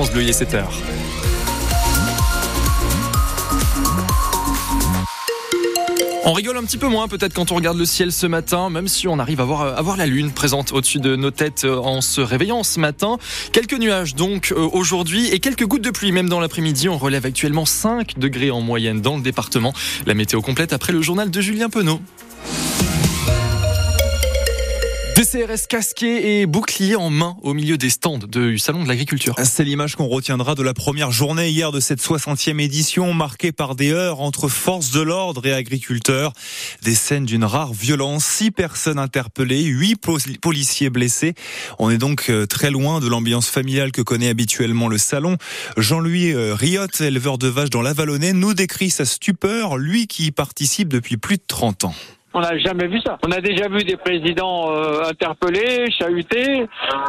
France Bleu, il est 7h. On rigole un petit peu moins peut-être quand on regarde le ciel ce matin, même si on arrive à voir, à voir la lune présente au-dessus de nos têtes euh, en se réveillant ce matin. Quelques nuages donc euh, aujourd'hui et quelques gouttes de pluie même dans l'après-midi. On relève actuellement 5 degrés en moyenne dans le département. La météo complète après le journal de Julien Penaud. CRS casqués et boucliers en main au milieu des stands du Salon de l'Agriculture. C'est l'image qu'on retiendra de la première journée hier de cette 60e édition marquée par des heures entre forces de l'ordre et agriculteurs. Des scènes d'une rare violence, six personnes interpellées, huit policiers blessés. On est donc euh, très loin de l'ambiance familiale que connaît habituellement le salon. Jean-Louis euh, Riot, éleveur de vaches dans l'Avalonnais, nous décrit sa stupeur, lui qui y participe depuis plus de 30 ans. On n'a jamais vu ça. On a déjà vu des présidents euh, interpellés, chahutés.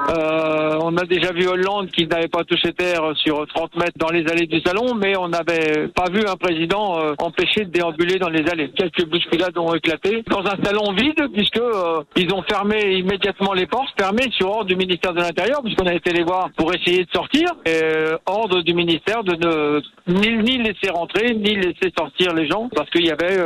Euh, on a déjà vu Hollande qui n'avait pas touché terre sur 30 mètres dans les allées du salon, mais on n'avait pas vu un président euh, empêché de déambuler dans les allées. Quelques bousculades ont éclaté dans un salon vide puisque euh, ils ont fermé immédiatement les portes, fermé sur ordre du ministère de l'Intérieur puisqu'on a été les voir pour essayer de sortir. Et ordre du ministère de ne ni, ni laisser rentrer ni laisser sortir les gens parce qu'il y avait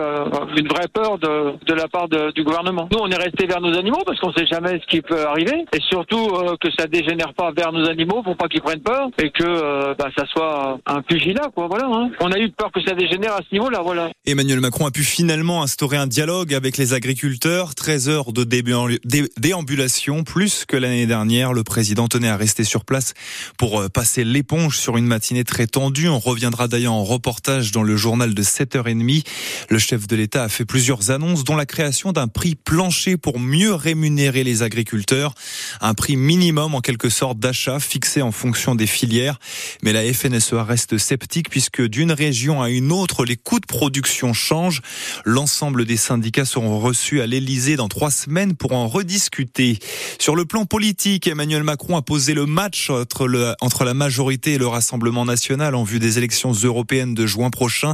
une vraie peur de de la part du gouvernement. Nous, on est resté vers nos animaux parce qu'on sait jamais ce qui peut arriver et surtout euh, que ça dégénère pas vers nos animaux pour pas qu'ils prennent peur et que euh, bah, ça soit un pugilat, quoi. Voilà. Hein. On a eu peur que ça dégénère à ce niveau-là, voilà. Emmanuel Macron a pu finalement instaurer un dialogue avec les agriculteurs. 13 heures de déambulation, plus que l'année dernière. Le président tenait à rester sur place pour euh, passer l'éponge sur une matinée très tendue. On reviendra d'ailleurs en reportage dans le journal de 7h30. Le chef de l'État a fait plusieurs annonces, dont la création d'un prix plancher pour mieux rémunérer les agriculteurs. Un prix minimum en quelque sorte d'achat fixé en fonction des filières. Mais la FNSEA reste sceptique puisque d'une région à une autre, les coûts de production changent. L'ensemble des syndicats seront reçus à l'Elysée dans trois semaines pour en rediscuter. Sur le plan politique, Emmanuel Macron a posé le match entre, le, entre la majorité et le Rassemblement national en vue des élections européennes de juin prochain.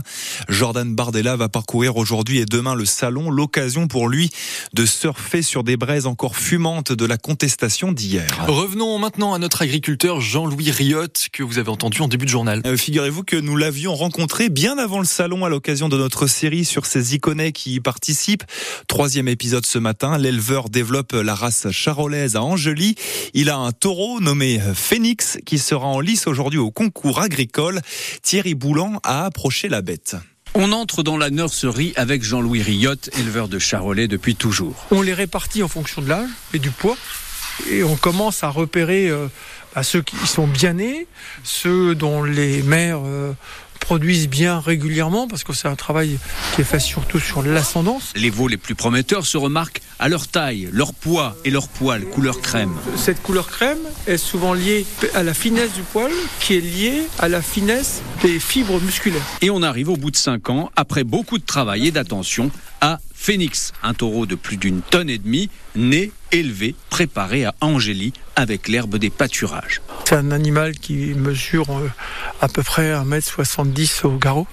Jordan Bardella va parcourir aujourd'hui et demain le salon, l'occasion pour lui de surfer sur des braises encore fumantes de la contestation d'hier. Revenons maintenant à notre agriculteur Jean-Louis Riot que vous avez entendu en début de journal. Euh, figurez-vous que nous l'avions rencontré bien avant le salon à l'occasion de notre série sur ces iconais qui y participent. Troisième épisode ce matin, l'éleveur développe la race charolaise à Angely. Il a un taureau nommé Phoenix qui sera en lice aujourd'hui au concours agricole. Thierry Boulan a approché la bête. On entre dans la nurserie avec Jean-Louis Riotte, éleveur de charolais depuis toujours. On les répartit en fonction de l'âge et du poids. Et on commence à repérer euh, bah, ceux qui sont bien nés, ceux dont les mères euh, produisent bien régulièrement parce que c'est un travail qui est fait surtout sur l'ascendance. Les veaux les plus prometteurs se remarquent à leur taille, leur poids et leur poil couleur crème. Cette couleur crème est souvent liée à la finesse du poil qui est liée à la finesse des fibres musculaires. Et on arrive au bout de 5 ans, après beaucoup de travail et d'attention, à Phoenix, un taureau de plus d'une tonne et demie, né, élevé, préparé à Angélie avec l'herbe des pâturages. C'est un animal qui mesure euh, à peu près 1m70 au garrot.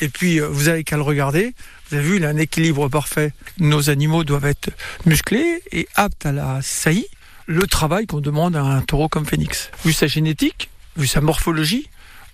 Et puis, euh, vous avez qu'à le regarder. Vous avez vu, il a un équilibre parfait. Nos animaux doivent être musclés et aptes à la saillie. Le travail qu'on demande à un taureau comme Phoenix. Vu sa génétique, vu sa morphologie,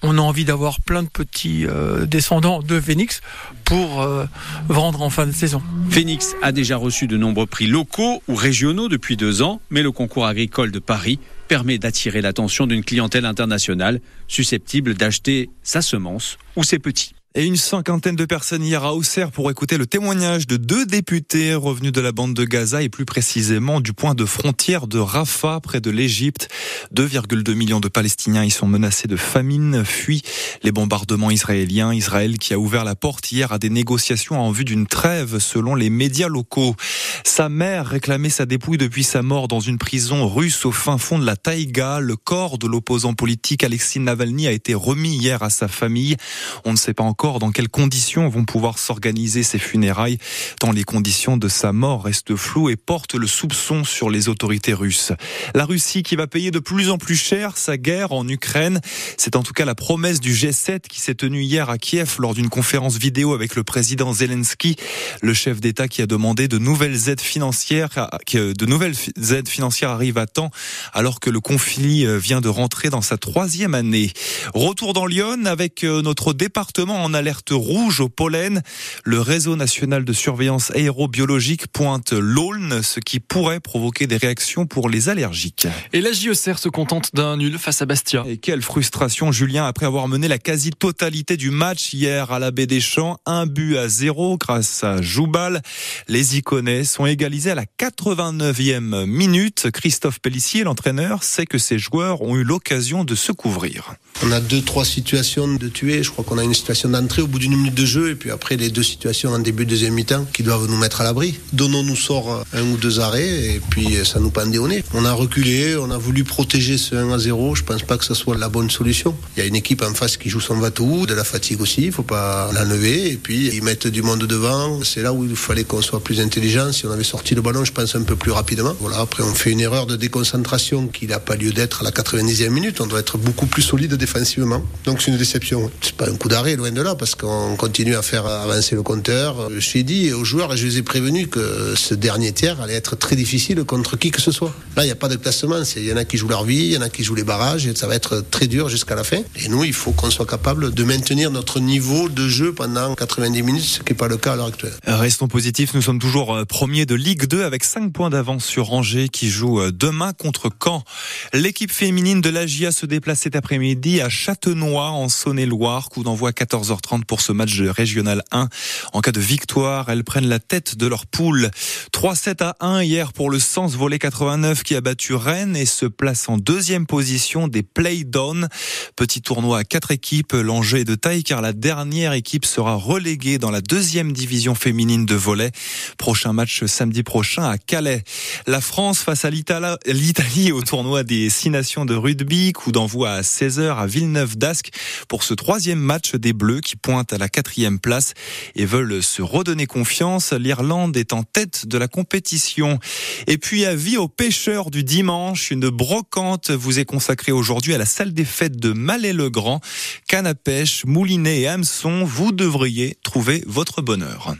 on a envie d'avoir plein de petits euh, descendants de Phoenix pour euh, vendre en fin de saison. Phoenix a déjà reçu de nombreux prix locaux ou régionaux depuis deux ans, mais le concours agricole de Paris permet d'attirer l'attention d'une clientèle internationale susceptible d'acheter sa semence ou ses petits et une cinquantaine de personnes hier à Auxerre pour écouter le témoignage de deux députés revenus de la bande de Gaza et plus précisément du point de frontière de Rafah près de l'Égypte. 2,2 millions de Palestiniens y sont menacés de famine, fuient les bombardements israéliens. Israël qui a ouvert la porte hier à des négociations en vue d'une trêve selon les médias locaux. Sa mère réclamait sa dépouille depuis sa mort dans une prison russe au fin fond de la taïga. Le corps de l'opposant politique Alexis Navalny a été remis hier à sa famille. On ne sait pas encore dans quelles conditions vont pouvoir s'organiser ces funérailles, tant les conditions de sa mort restent floues et portent le soupçon sur les autorités russes. La Russie qui va payer de plus en plus cher sa guerre en Ukraine, c'est en tout cas la promesse du G7 qui s'est tenue hier à Kiev lors d'une conférence vidéo avec le président Zelensky, le chef d'État qui a demandé de nouvelles aides financières, que de nouvelles aides financières arrivent à temps alors que le conflit euh, vient de rentrer dans sa troisième année. Retour dans Lyon avec euh, notre département en alerte rouge au pollen. Le réseau national de surveillance aérobiologique pointe l'aulne, ce qui pourrait provoquer des réactions pour les allergiques. Et la JECR se contente d'un nul face à Bastia. Et quelle frustration, Julien, après avoir mené la quasi-totalité du match hier à la Baie des Champs, un but à zéro grâce à Joubal. Les Iconais égalisés à la 89e minute. Christophe Pellissier, l'entraîneur, sait que ses joueurs ont eu l'occasion de se couvrir. On a deux, trois situations de tuer. Je crois qu'on a une situation d'entrée au bout d'une minute de jeu et puis après les deux situations en début de deuxième mi-temps qui doivent nous mettre à l'abri. Donnons-nous sort un ou deux arrêts et puis ça nous pendait au nez. On a reculé, on a voulu protéger ce 1 à 0. Je pense pas que ce soit la bonne solution. Il y a une équipe en face qui joue son bateau, de la fatigue aussi, il faut pas l'enlever et puis ils mettent du monde devant. C'est là où il fallait qu'on soit plus intelligent. On avait sorti le ballon, je pense un peu plus rapidement. Voilà, après on fait une erreur de déconcentration qui n'a pas lieu d'être à la 90e minute. On doit être beaucoup plus solide défensivement. Donc c'est une déception. C'est pas un coup d'arrêt, loin de là, parce qu'on continue à faire avancer le compteur. Je suis dit aux joueurs et je les ai prévenus que ce dernier tiers allait être très difficile contre qui que ce soit. Là, il n'y a pas de classement. Il y en a qui jouent leur vie, il y en a qui jouent les barrages, et ça va être très dur jusqu'à la fin. Et nous, il faut qu'on soit capable de maintenir notre niveau de jeu pendant 90 minutes, ce qui n'est pas le cas à l'heure actuelle. Restons positifs, nous sommes toujours euh, de Ligue 2 avec 5 points d'avance sur Angers qui joue euh, demain contre Caen. L'équipe féminine de l'AGIA se déplace cet après-midi à Châtenois en Saône-et-Loire. Coup d'envoi à 14h30 pour ce match de régional 1. En cas de victoire, elles prennent la tête de leur poule. 3-7 à 1 hier pour le Sens Volet 89 qui a battu Rennes et se place en deuxième position des play-down. Petit tournoi à quatre équipes. L'enjeu est de taille car la dernière équipe sera reléguée dans la deuxième division féminine de volet. Prochain match samedi prochain à Calais. La France face à l'Italie au tournoi des six nations de rugby. Coup d'envoi à 16h à Villeneuve d'Ascq pour ce troisième match des Bleus qui pointent à la quatrième place et veulent se redonner confiance. L'Irlande est en tête de la compétition. Et puis avis aux pêcheurs du dimanche, une brocante vous est consacrée aujourd'hui à la salle des fêtes de Malais-le-Grand. Canne à pêche, moulinet et hameçon, vous devriez trouver votre bonheur.